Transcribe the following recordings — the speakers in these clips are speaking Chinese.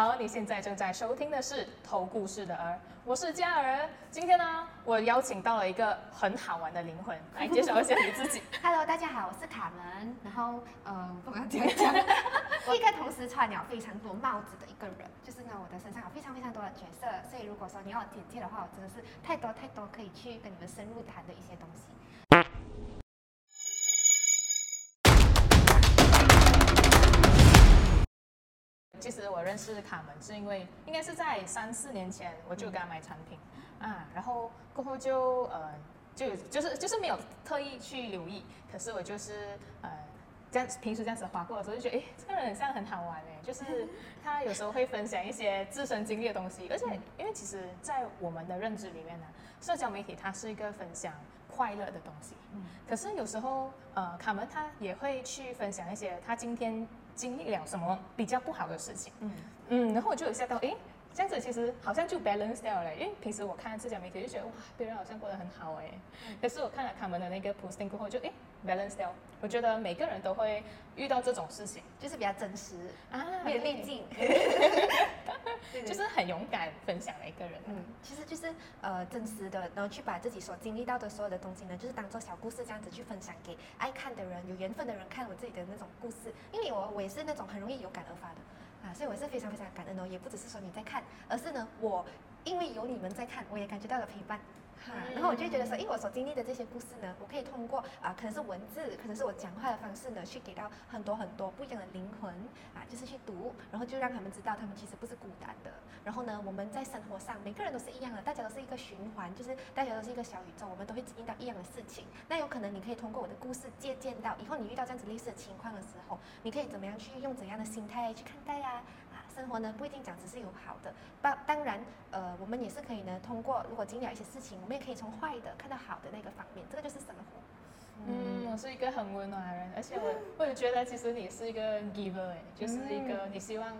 好，你现在正在收听的是《偷故事的儿》，我是嘉儿。今天呢，我邀请到了一个很好玩的灵魂，来介绍一下你自己。Hello，大家好，我是卡门。然后，呃，不管怎样讲，我一个同时穿了非常多帽子的一个人，就是呢，我的身上有非常非常多的角色，所以如果说你要我简介的话，我真的是太多太多可以去跟你们深入谈的一些东西。其实我认识卡门是因为应该是在三四年前我就给他买产品啊，然后过后就呃就就是就是没有特意去留意，可是我就是呃这样平时这样子划过的时候就觉得诶这个人很像很好玩诶，就是他有时候会分享一些自身经历的东西，而且因为其实在我们的认知里面呢，社交媒体它是一个分享快乐的东西，嗯。可是有时候，呃，卡门他也会去分享一些他今天经历了什么比较不好的事情，嗯，嗯，然后我就有吓到，诶，这样子其实好像就 balance 掉了，因为平时我看社交媒体就觉得哇，别人好像过得很好诶，可是我看了卡门的那个 posting 过后就诶 balance 掉，我觉得每个人都会遇到这种事情就是比较真实，啊，没有对滤镜。就是很勇敢分享的一个人，嗯，其实就是呃真实的，然后去把自己所经历到的所有的东西呢，就是当做小故事这样子去分享给爱看的人、有缘分的人看我自己的那种故事。因为我我也是那种很容易有感而发的啊，所以我是非常非常感恩哦，也不只是说你在看，而是呢我因为有你们在看，我也感觉到了陪伴。哈，然后我就会觉得说，诶，我所经历的这些故事呢，我可以通过啊、可能是文字，可能是我讲话的方式呢，去给到很多很多不一样的灵魂啊，就是去读，然后就让他们知道他们其实不是孤单的。然后呢，我们在生活上每个人都是一样的，大家都是一个循环，就是大家都是一个小宇宙，我们都会经历到一样的事情。那有可能你可以通过我的故事借鉴到，以后你遇到这样子类似的情况的时候，你可以怎么样去用怎样的心态去看待呀、啊？生活呢不一定讲只是有好的，当当然，呃，我们也是可以呢通过如果经历了一些事情，我们也可以从坏的看到好的那个方面，这个就是生活。嗯，我是一个很温暖的人，而且我我也觉得其实你是一个 giver 哎，就是一个你希望，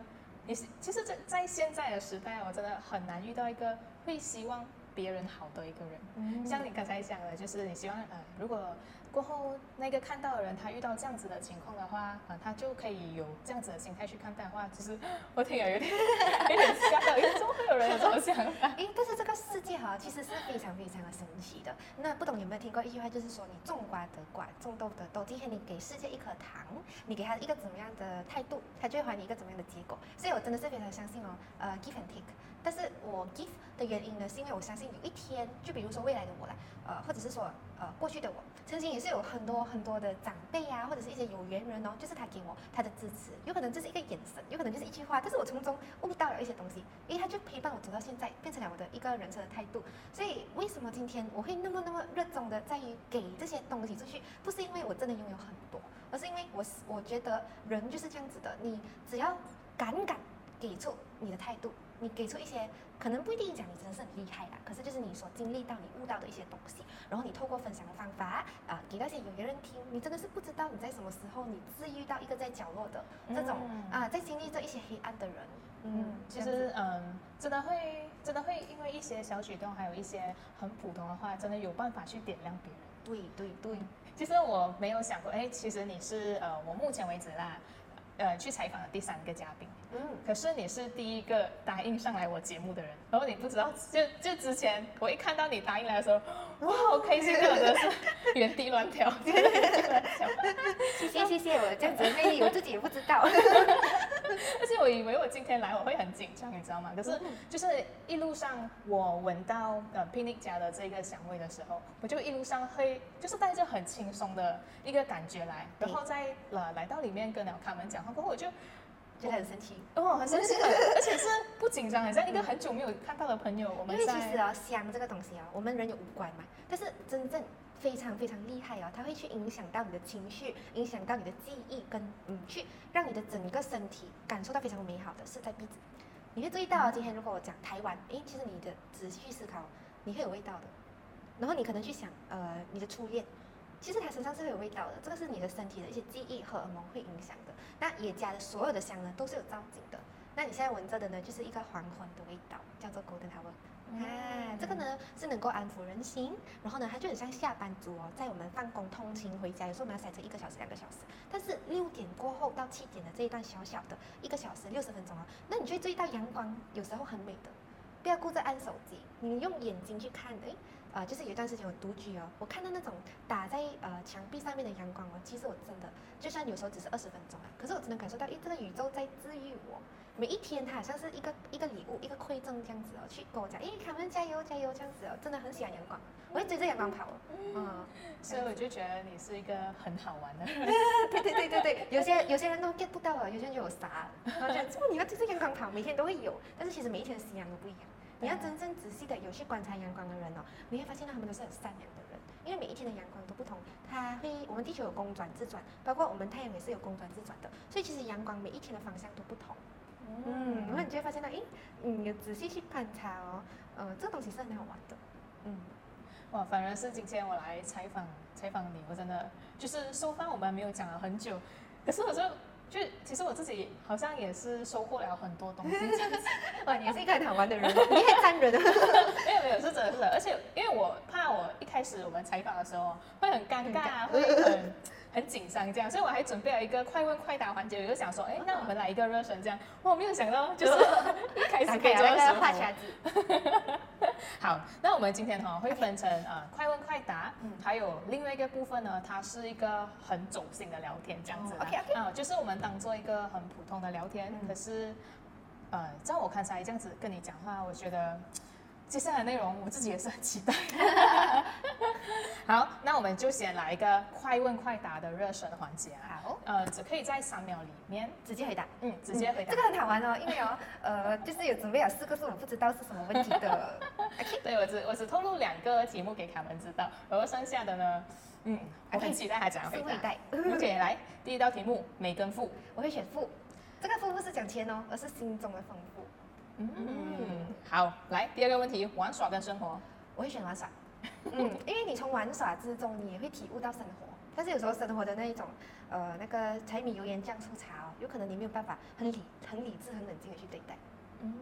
你是其实在在现在的时代，我真的很难遇到一个会希望别人好的一个人。嗯像你刚才讲的，就是你希望呃，如果过后那个看到的人他遇到这样子的情况的话，呃，他就可以有这样子的心态去看待的话，其实我听了有点有点吓到，因为怎么会有人有这种想法？诶，但是这个世界哈，其实是非常非常的神奇的。那不懂有没有听过一句话，就是说你种瓜得瓜，种豆得豆。今天你给世界一颗糖，你给他一个怎么样的态度，他就会还你一个怎么样的结果。所以我真的是非常相信哦，呃，give and take。但是我 give 的原因呢，是因为我相信有一天，就比如说未来的我啦，呃，或者是说呃过去的我，曾经也是有很多很多的长辈啊，或者是一些有缘人哦，就是他给我他的支持，有可能这是一个眼神，有可能就是一句话，但是我从中悟到了一些东西，因为他就陪伴我走到现在，变成了我的一个人生的态度。所以为什么今天我会那么那么热衷的在于给这些东西出去，不是因为我真的拥有很多，而是因为我是我觉得人就是这样子的，你只要敢敢给出你的态度，你给出一些可能不一定讲你真的是很厉害啦，可是就是你所经历到、你悟到的一些东西，然后你透过分享的方法啊、给那些有缘人听，你真的是不知道你在什么时候你治愈到一个在角落的这种、嗯啊，在经历这一些黑暗的人，嗯，其实嗯，真的会真的会因为一些小举动，还有一些很普通的话，真的有办法去点亮别人。对对对，其实我没有想过，哎，其实你是呃，我目前为止啦，呃，去采访的第三个嘉宾，嗯。可是你是第一个答应上来我节目的人。然后你不知道，就就之前我一看到你答应来的时候，哇，好开心的，真的是 原地乱跳，原地乱跳。谢谢谢谢，我这样子的魅力我自己也不知道。而且我以为我今天来我会很紧张，你知道吗？可是就是一路上我闻到呃 Pinic 家的这个香味的时候，我就一路上会就是带着很轻松的一个感觉来，然后在呃来到里面跟了他们讲话过后，我就觉得很神奇。哦很神奇，而且是不紧张，很像一个很久没有看到的朋友，我因们因为其实啊，香这个东西啊，我们人有五官嘛，但是真正非常非常厉害哦，它会去影响到你的情绪，影响到你的记忆，跟嗯，去让你的整个身体感受到非常美好的是在鼻子。你会注意到啊，今天如果我讲台湾，诶，其实你的仔细去思考，你会有味道的。然后你可能去想，呃，你的初恋，其实它身上是会有味道的，这个是你的身体的一些记忆荷尔蒙会影响的。那野家的所有的香呢，都是有造景的。那你现在闻着的呢，就是一个黄昏的味道，叫做 golden hour。嗯啊，这个呢是能够安抚人心，然后呢，它就很像下班族哦，在我们放工通勤回家，有时候我们要塞车一个小时、两个小时，但是六点过后到七点的这一段小小的一个小时六十分钟哦，那你就会注意到阳光有时候很美的，不要顾着按手机，你用眼睛去看，诶，呃，就是有一段时间我独居哦，我看到那种打在呃墙壁上面的阳光哦，其实我真的，就算有时候只是二十分钟啊，可是我只能感受到，诶，这个宇宙在治愈我。每一天，他好像是一个一个礼物，一个馈赠这样子哦，去跟我讲，诶，卡门加油加油这样子哦，真的很喜欢阳光，我会追着阳光跑哦。嗯，所以我就觉得你是一个很好玩的人。对对对对对，有些有些人都 get 不到啊，有些人就有傻，然后觉得你要追着阳光跑，每天都会有，但是其实每一天的夕阳都不一样。你要真正仔细的有去观察阳光的人哦，你会发现到他们都是很善良的人，因为每一天的阳光都不同，它会我们地球有公转自转，包括我们太阳也是有公转自转的，所以其实阳光每一天的方向都不同。嗯，然后你就会发现到，诶，你有仔细去观察哦，呃，这个东西是很好玩的。嗯，哇，反而是今天我来采访采访你，我真的就是收发我们没有讲了很久，可是我就就其实我自己好像也是收获了很多东西。哇，你也是一个很好玩的人，你很 赞人啊。没有没有是真的是真的，而且因为我怕我一开始我们采访的时候会很尴尬啊，会很很紧张这样，所以我还准备了一个快问快答环节，我就想说，哎，那我们来一个热身这样。哇，我没有想到就是 一开始可以做到那十五个话匣子。好，那我们今天哈、会分成呃快问快答，嗯，还有另外一个部分呢，它是一个很走心的聊天这样子。哦，OK，OK 啊、就是我们当做一个很普通的聊天，嗯可是呃，在我看起来这样子跟你讲话，我觉得接下来的内容我自己也是很期待。好，那我们就先来一个快问快答的热身环节啊。好，呃，只可以在三秒里面，直接回答。嗯，直接回答。这个很好玩哦，因为哦，呃，就是有准备了四个是我不知道是什么问题的。对我只我只透露两个题目给卡门知道，而剩下的呢，嗯，我很期待他怎样回答。待。OK，来，第一道题目，美跟富。我会选富，这个富不是讲钱哦，而是心中的丰富。嗯，好，来第二个问题，玩耍跟生活。我会选玩耍。嗯，因为你从玩耍之中，你也会体悟到生活。但是有时候生活的那一种，呃，那个柴米油盐酱醋茶哦，有可能你没有办法很理、很理智、很冷静的去对待。嗯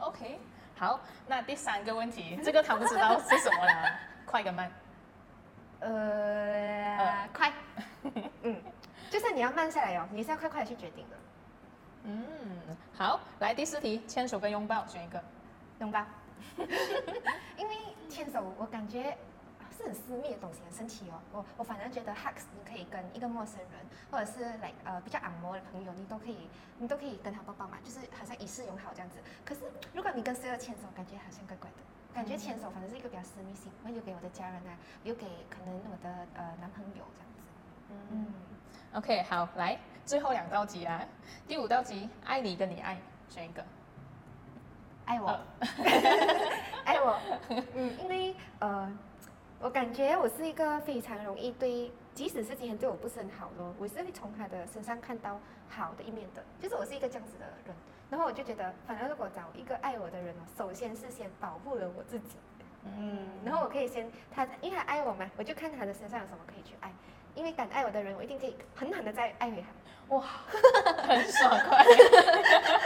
，OK，好，那第三个问题，这个他不知道是什么了，快跟慢。呃，快。嗯，就算你要慢下来哦，你是要快快的去决定的。嗯，好，来第四题，牵手跟拥抱选一个。拥抱。因为牵手，我感觉是很私密的东西，很神奇哦。我我反而觉得 hugs 你可以跟一个陌生人，或者是 like 呃比较按摩的朋友，你都可以你都可以跟他抱抱嘛，就是好像以示友好这样子。可是如果你跟谁牵手，感觉好像怪怪的。感觉牵手反正是一个比较私密性，我会留给我的家人啊，留给可能我的呃男朋友这样子。嗯，OK，好，来最后两道题啊，第五道题，爱你跟你爱选一个。爱我，呃 爱我，嗯，因为呃，我感觉我是一个非常容易对，即使是今天对我不是很好的，我是会从他的身上看到好的一面的，就是我是一个这样子的人。然后我就觉得，反而如果找一个爱我的人哦，首先是先保护了我自己，嗯，然后我可以先他，因为他爱我嘛，我就看他的身上有什么可以去爱，因为敢爱我的人，我一定可以狠狠的再爱回他，哇，很爽快，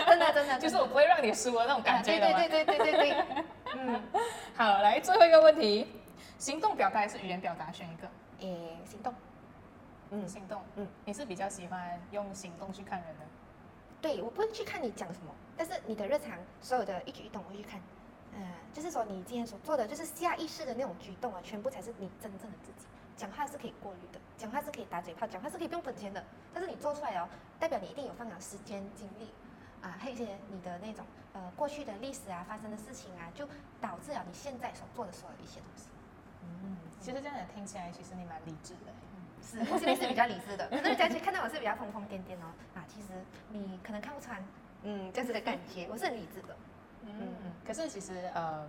真的真的，就是我不会让你输的那种感觉。对对对对对对对，嗯，好，来最后一个问题，行动表达还是语言表达选一个？诶，行动。嗯，行动。嗯，你是比较喜欢用行动去看人的。对，我不会去看你讲什么，但是你的日常所有的一举一动我会去看，呃，就是说你今天所做的就是下意识的那种举动啊，全部才是你真正的自己。讲话是可以过滤的，讲话是可以打嘴炮，讲话是可以不用本钱的，但是你做出来哦，代表你一定有放了时间精力，啊，还有一些你的那种呃过去的历史啊，发生的事情啊，就导致了你现在所做的所有一些东西。嗯，其实这样子听起来，其实你蛮理智的。是，我现在是比较理智的，可是人家去看到我是比较疯疯癫癫哦，啊，其实你可能看不穿，嗯，这样子的感觉，我是很理智的。嗯，可是其实呃，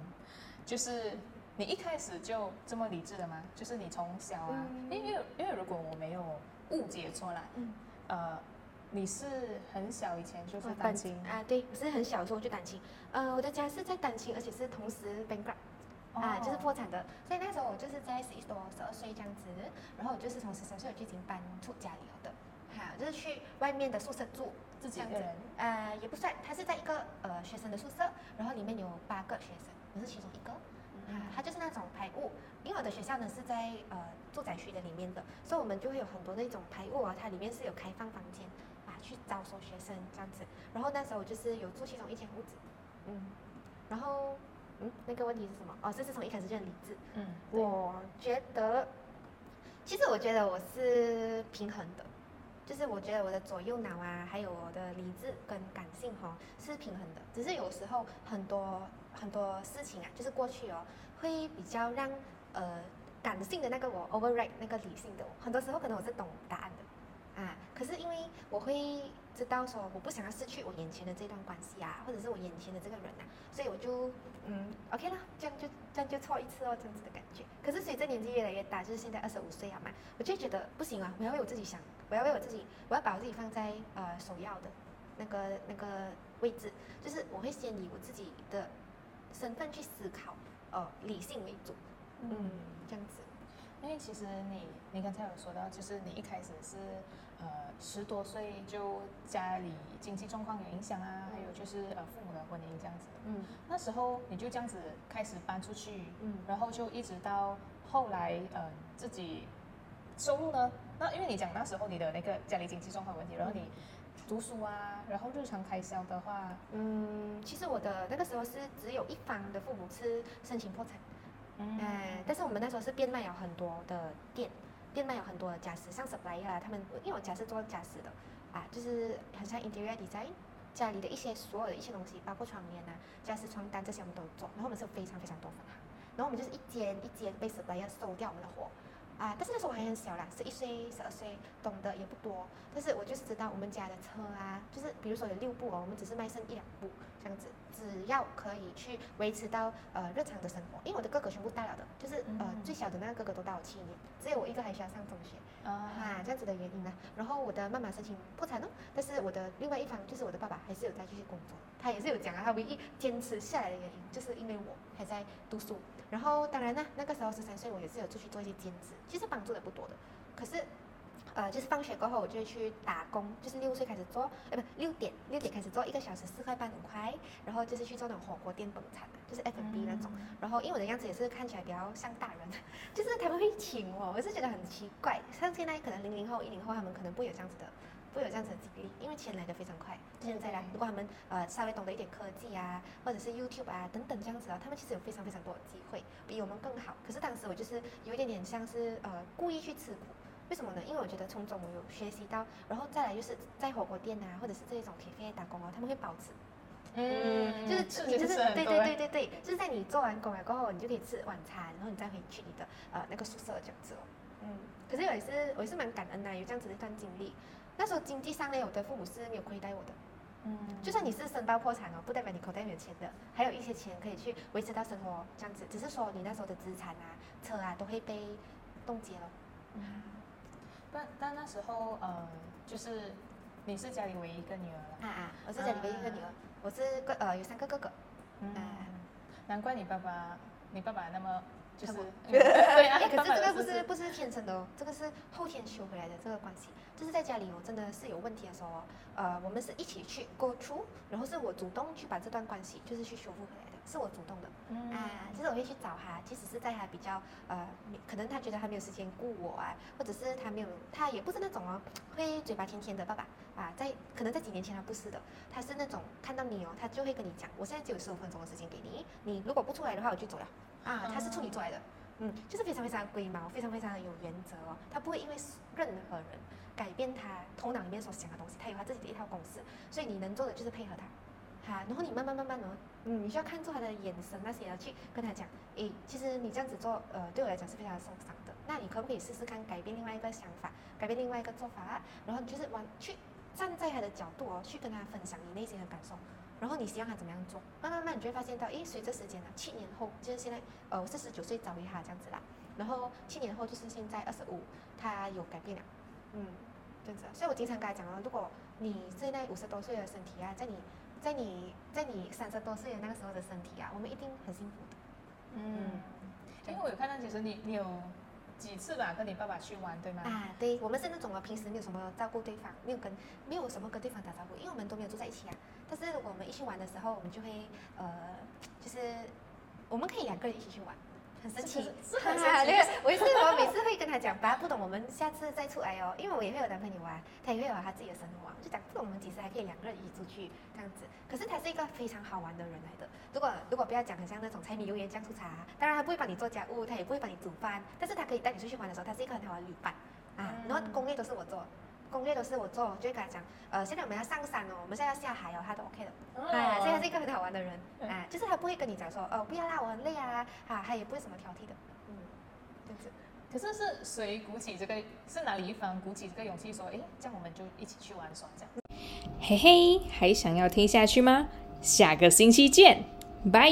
就是你一开始就这么理智的吗？就是你从小啊，嗯因为因为如果我没有误解错啦，嗯呃，你是很小以前就是哦单亲啊，对，我是很小的时候就单亲，呃，我的家是在单亲，而且是同时 bankrupt。啊，就是破产的，所以那时候我就是在十一多、十二岁这样子，然后我就是从十三岁我就已经搬出家里了的，好，就是去外面的宿舍住，自己一个人。呃，也不算，他是在一个呃学生的宿舍，然后里面有八个学生，我是其中一个。啊，它就是那种排屋，因为我的学校呢是在呃住宅区的里面的，所以我们就会有很多那种排屋啊，它里面是有开放房间啊，去招收学生这样子。然后那时候我就是有住其中一间屋子，嗯，然后嗯，那个问题是什么？哦，这是从一开始就很理智。嗯，我觉得，其实我觉得我是平衡的，就是我觉得我的左右脑啊，还有我的理智跟感性哈、是平衡的，只是有时候很多很多事情啊，就是过去哦，会比较让呃感性的那个我 override 那个理性的我，很多时候可能我是懂答案的啊，可是因为我会知道说我不想要失去我眼前的这段关系啊，或者是我眼前的这个人啊，所以我就嗯 OK 啦，这样就这样就错一次哦，这样子的感觉。可是随着年纪越来越大，就是现在二十五岁了嘛，我就觉得不行啊，我要为我自己想，我要为我自己，我要把我自己放在呃首要的那个那个位置，就是我会先以我自己的身份去思考，呃，理性为主，嗯，这样子。因为其实你你刚才有说到，就是你一开始是呃十多岁就家里经济状况有影响啊，还有就是呃父母的婚姻这样子。嗯那时候你就这样子开始搬出去，嗯然后就一直到后来呃自己收入呢？那因为你讲那时候你的那个家里经济状况有问题，然后你读书啊，然后日常开销的话，嗯，其实我的那个时候是只有一方的父母是申请破产。嗯哎，但是我们那时候是变卖有很多的店，变卖有很多的家私，像 supplier 啊，他们因为我家是做家私的啊，就是很像 interior design，家里的一些所有的一些东西，包括窗帘啊、家私、床单这些我们都做，然后我们是有非常非常多分行，然后我们就是一间一间被 supplier 收掉我们的货。啊，但是那时候我还很小啦，十一岁、十二岁，懂得也不多。但是我就是知道我们家的车啊，就是比如说有六部哦，我们只是卖剩一两部这样子，只要可以去维持到呃日常的生活。因为我的哥哥全部大了的，就是呃嗯最小的那个哥哥都大我七年，只有我一个还需要上中学啊啊，这样子的原因呢。然后我的妈妈申请破产哦，但是我的另外一方就是我的爸爸还是有在继续工作，他也是有讲啊，他唯一坚持下来的原因就是因为我还在读书。然后当然呢，那个时候十三岁，我也是有出去做一些兼职，其实帮助的不多的。可是，呃，就是放学过后我就会去打工，就是六岁开始做，哎不六点六点开始做，一个小时四块半五块，然后就是去做那种火锅店本餐，就是 F&B 那种。然后因为我的样子也是看起来比较像大人，就是他们会请我，我是觉得很奇怪。像现在可能零零后、一零后他们可能不会有这样子的，不会有这样子的经历，因为钱来的非常快。现在啦，如果他们呃稍微懂得一点科技啊，或者是 YouTube 啊等等这样子啊，他们其实有非常非常多的机会，比我们更好。可是当时我就是有一点点像是呃故意去吃苦。为什么呢？因为我觉得从中我有学习到，然后再来就是在火锅店啊，或者是这种 cafe 打工哦，他们会保持嗯，就是你就是对对对对对，就是在你做完工了过后，你就可以吃晚餐，然后你再回去你的呃那个宿舍这样子哦。嗯，可是我也是我也是蛮感恩的，有这样子的一段经历。那时候经济上呢，我的父母是没有亏待我的，嗯，就算你是申报破产哦，不代表你口袋没有钱的，还有一些钱可以去维持到生活这样子。只是说你那时候的资产啊、车啊都会被冻结了。嗯但但那时候呃，就是你是家里唯一一个女儿了，啊啊，我是家里唯一一个女儿，我是个呃有三个哥哥。嗯啊，难怪你爸爸，你爸爸那么就是，嗯 对啊，哎，可是这个不是不是天生的哦，这个是后天修回来的这个关系。就是在家里我真的是有问题的时候哦，呃，我们是一起去 go through，然后是我主动去把这段关系就是去修复回来的，是我主动的。嗯啊，就是我会去找他，即使是在他比较呃，可能他觉得他没有时间顾我啊，或者是他没有，他也不是那种哦，会嘴巴甜甜的爸爸啊，在可能在几年前他不是的，他是那种看到你哦，他就会跟你讲，我现在只有十五分钟的时间给你，你如果不出来的话，我就走了啊，他是处女座来的，嗯，就是非常非常龟毛，非常非常的有原则哦，他不会因为任何人改变他头脑里面所想的东西，他有他自己的一套公式，所以你能做的就是配合他。哈，然后你慢慢慢慢的，嗯，你需要看住他的眼神那些，要去跟他讲，诶，其实你这样子做，呃，对我来讲是非常受伤的。那你可不可以试试看改变另外一个想法，改变另外一个做法？然后你就是往去站在他的角度哦，去跟他分享你内心的感受，然后你希望他怎么样做？慢慢慢，你就会发现到，诶，随着时间呢，七年后就是现在，呃，我是十九岁找回他这样子啦，然后七年后就是现在二十五，他有改变了，嗯，这样子啊。所以我经常跟他讲啊，如果你现在五十多岁的身体啊，在你在你在你三十多岁的那个时候的身体啊，我们一定很幸福的。嗯，因为我有看到，其实你你有几次吧，跟你爸爸去玩，对吗？啊，对，我们是那种啊，平时没有什么照顾对方，没有跟没有什么跟对方打招呼，因为我们都没有住在一起啊。但是我们一起玩的时候，我们就会呃，就是我们可以两个人一起去玩，很神奇。是很神哈哈奇我也是，我每次会跟他讲，爸，不懂我们下次再出来哦，因为我也会有男朋友啊，他也会有他自己的生活啊，就讲不懂我们其实还可以两个人一起出去这样子。可是他是一个非常好玩的人来的。如果如果不要讲很像那种柴米油盐酱醋茶，当然他不会帮你做家务，他也不会帮你煮饭，但是他可以带你出去玩的时候，他是一个很好的旅伴啊。嗯然后攻略都是我做。攻略都是我做，我就会跟他讲，呃，现在我们要上山哦，我们现在要下海哦，他都 OK 的。哦啊，所以他是一个很好玩的人嗯啊，就是他不会跟你讲说，哦，不要啦，我很累啊，啊，他也不会什么挑剔的，嗯，这样子。可是是谁鼓起这个？是哪里一方鼓起这个勇气说，诶，这样我们就一起去玩耍这样？嘿嘿，还想要听下去吗？下个星期见，拜。